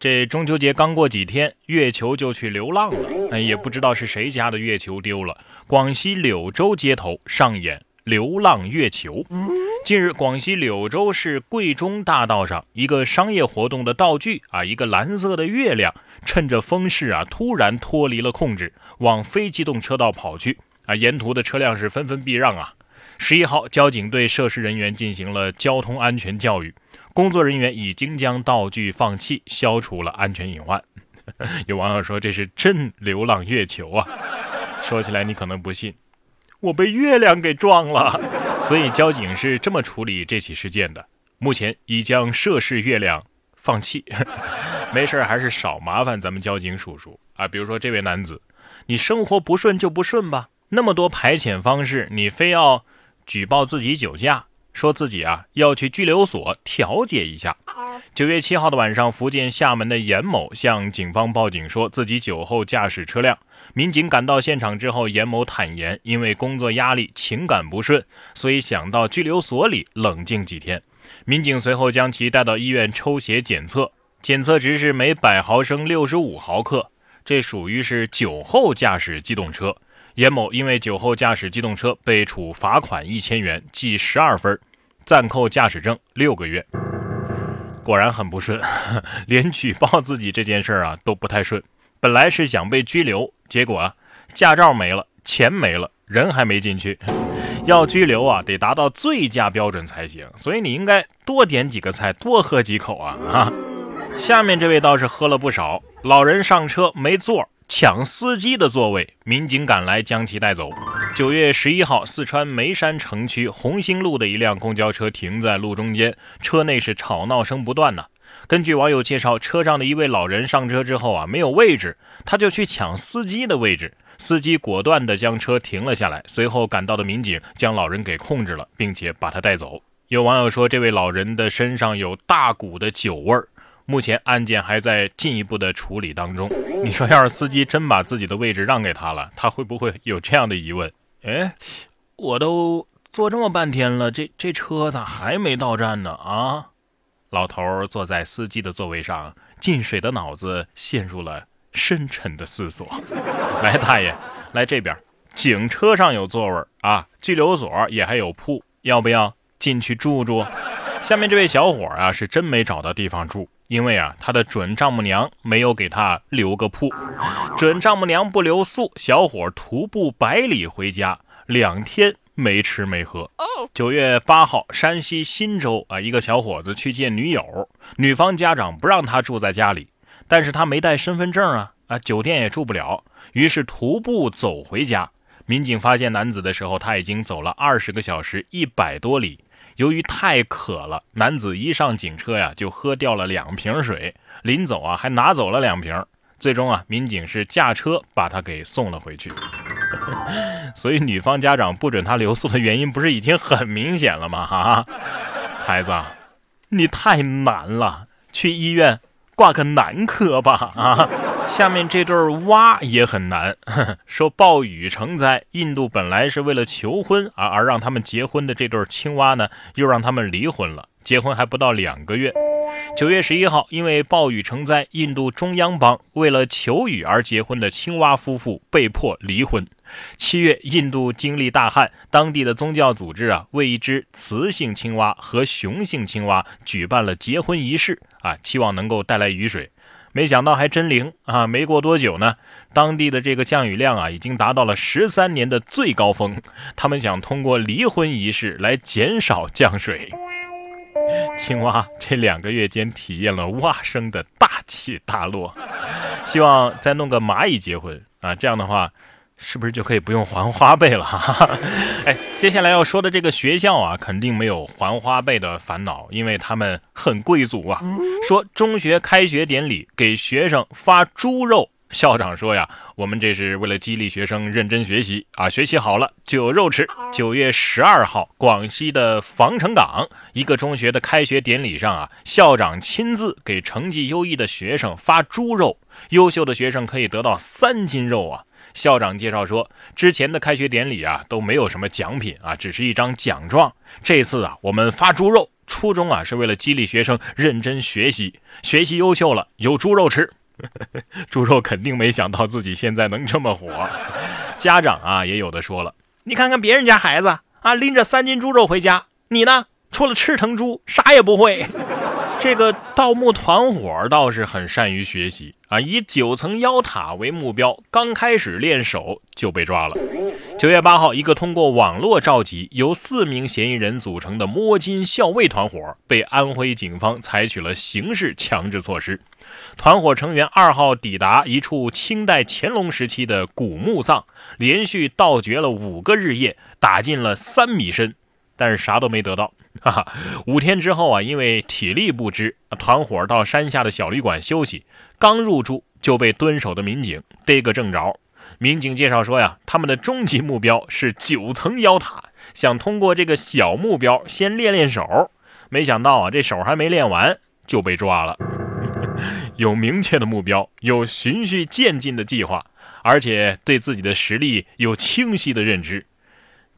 这中秋节刚过几天，月球就去流浪了。哎，也不知道是谁家的月球丢了。广西柳州街头上演流浪月球。近日，广西柳州市桂中大道上，一个商业活动的道具啊，一个蓝色的月亮，趁着风势啊，突然脱离了控制，往非机动车道跑去啊！沿途的车辆是纷纷避让啊。十一号，交警对涉事人员进行了交通安全教育，工作人员已经将道具放弃，消除了安全隐患。有网友说这是真流浪月球啊！说起来你可能不信，我被月亮给撞了。所以交警是这么处理这起事件的，目前已将涉事月亮放弃。没事还是少麻烦咱们交警叔叔啊。比如说这位男子，你生活不顺就不顺吧，那么多排遣方式，你非要举报自己酒驾，说自己啊要去拘留所调解一下。九月七号的晚上，福建厦门的严某向警方报警，说自己酒后驾驶车辆。民警赶到现场之后，严某坦言，因为工作压力、情感不顺，所以想到拘留所里冷静几天。民警随后将其带到医院抽血检测，检测值是每百毫升六十五毫克，这属于是酒后驾驶机动车。严某因为酒后驾驶机动车被处罚款一千元，记十二分，暂扣驾驶证六个月。果然很不顺，连举报自己这件事儿啊都不太顺。本来是想被拘留，结果啊，驾照没了，钱没了，人还没进去。要拘留啊，得达到醉驾标准才行。所以你应该多点几个菜，多喝几口啊啊！下面这位倒是喝了不少。老人上车没座，抢司机的座位，民警赶来将其带走。九月十一号，四川眉山城区红星路的一辆公交车停在路中间，车内是吵闹声不断呢。根据网友介绍，车上的一位老人上车之后啊，没有位置，他就去抢司机的位置。司机果断地将车停了下来，随后赶到的民警将老人给控制了，并且把他带走。有网友说，这位老人的身上有大股的酒味儿。目前案件还在进一步的处理当中。你说，要是司机真把自己的位置让给他了，他会不会有这样的疑问？哎，我都坐这么半天了，这这车咋还没到站呢？啊，老头坐在司机的座位上，进水的脑子陷入了深沉的思索。来，大爷，来这边，警车上有座位啊，拘留所也还有铺，要不要进去住住？下面这位小伙啊，是真没找到地方住，因为啊，他的准丈母娘没有给他留个铺。准丈母娘不留宿，小伙徒步百里回家，两天没吃没喝。九月八号，山西忻州啊，一个小伙子去见女友，女方家长不让他住在家里，但是他没带身份证啊，啊，酒店也住不了，于是徒步走回家。民警发现男子的时候，他已经走了二十个小时，一百多里。由于太渴了，男子一上警车呀，就喝掉了两瓶水。临走啊，还拿走了两瓶。最终啊，民警是驾车把他给送了回去。所以女方家长不准他留宿的原因，不是已经很明显了吗？哈，孩子，你太难了，去医院挂个男科吧。啊。下面这对蛙也很难，说暴雨成灾。印度本来是为了求婚而而让他们结婚的这对青蛙呢，又让他们离婚了。结婚还不到两个月。九月十一号，因为暴雨成灾，印度中央邦为了求雨而结婚的青蛙夫妇被迫离婚。七月，印度经历大旱，当地的宗教组织啊，为一只雌性青蛙和雄性青蛙举办了结婚仪式啊，期望能够带来雨水。没想到还真灵啊！没过多久呢，当地的这个降雨量啊，已经达到了十三年的最高峰。他们想通过离婚仪式来减少降水。青蛙这两个月间体验了蛙声的大起大落，希望再弄个蚂蚁结婚啊！这样的话。是不是就可以不用还花呗了？哈？哎，接下来要说的这个学校啊，肯定没有还花呗的烦恼，因为他们很贵族啊。说中学开学典礼给学生发猪肉，校长说呀，我们这是为了激励学生认真学习啊，学习好了就有肉吃。九月十二号，广西的防城港一个中学的开学典礼上啊，校长亲自给成绩优异的学生发猪肉，优秀的学生可以得到三斤肉啊。校长介绍说，之前的开学典礼啊都没有什么奖品啊，只是一张奖状。这次啊，我们发猪肉，初衷啊是为了激励学生认真学习，学习优秀了有猪肉吃。猪肉肯定没想到自己现在能这么火。家长啊也有的说了，你看看别人家孩子啊，拎着三斤猪肉回家，你呢，除了吃成猪啥也不会。这个盗墓团伙倒是很善于学习啊，以九层妖塔为目标，刚开始练手就被抓了。九月八号，一个通过网络召集、由四名嫌疑人组成的摸金校尉团伙被安徽警方采取了刑事强制措施。团伙成员二号抵达一处清代乾隆时期的古墓葬，连续盗掘了五个日夜，打进了三米深，但是啥都没得到。哈哈，五天之后啊，因为体力不支，团伙到山下的小旅馆休息。刚入住就被蹲守的民警逮个正着。民警介绍说呀，他们的终极目标是九层妖塔，想通过这个小目标先练练手。没想到啊，这手还没练完就被抓了。有明确的目标，有循序渐进的计划，而且对自己的实力有清晰的认知。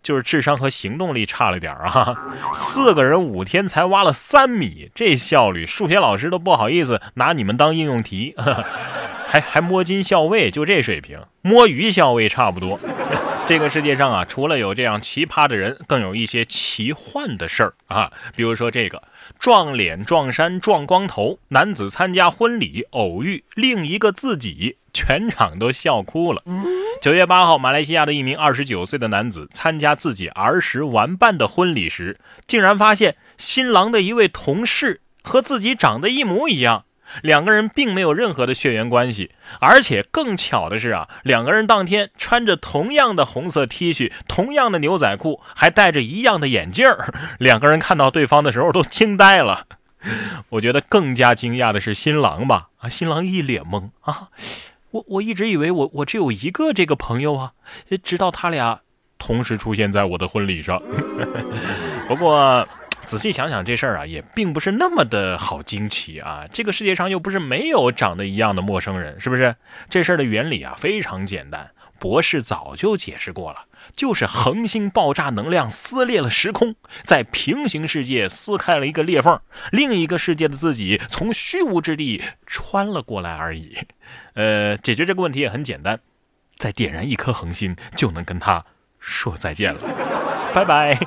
就是智商和行动力差了点啊！四个人五天才挖了三米，这效率，数学老师都不好意思拿你们当应用题。还还摸金校尉，就这水平，摸鱼校尉差不多。这个世界上啊，除了有这样奇葩的人，更有一些奇幻的事儿啊。比如说这个撞脸、撞衫、撞光头，男子参加婚礼偶遇另一个自己，全场都笑哭了。九月八号，马来西亚的一名二十九岁的男子参加自己儿时玩伴的婚礼时，竟然发现新郎的一位同事和自己长得一模一样。两个人并没有任何的血缘关系，而且更巧的是啊，两个人当天穿着同样的红色 T 恤、同样的牛仔裤，还戴着一样的眼镜儿。两个人看到对方的时候都惊呆了。我觉得更加惊讶的是新郎吧？啊，新郎一脸懵啊！我我一直以为我我只有一个这个朋友啊，直到他俩同时出现在我的婚礼上。不过。仔细想想，这事儿啊，也并不是那么的好惊奇啊。这个世界上又不是没有长得一样的陌生人，是不是？这事儿的原理啊非常简单，博士早就解释过了，就是恒星爆炸能量撕裂了时空，在平行世界撕开了一个裂缝，另一个世界的自己从虚无之地穿了过来而已。呃，解决这个问题也很简单，再点燃一颗恒星，就能跟他说再见了。拜拜。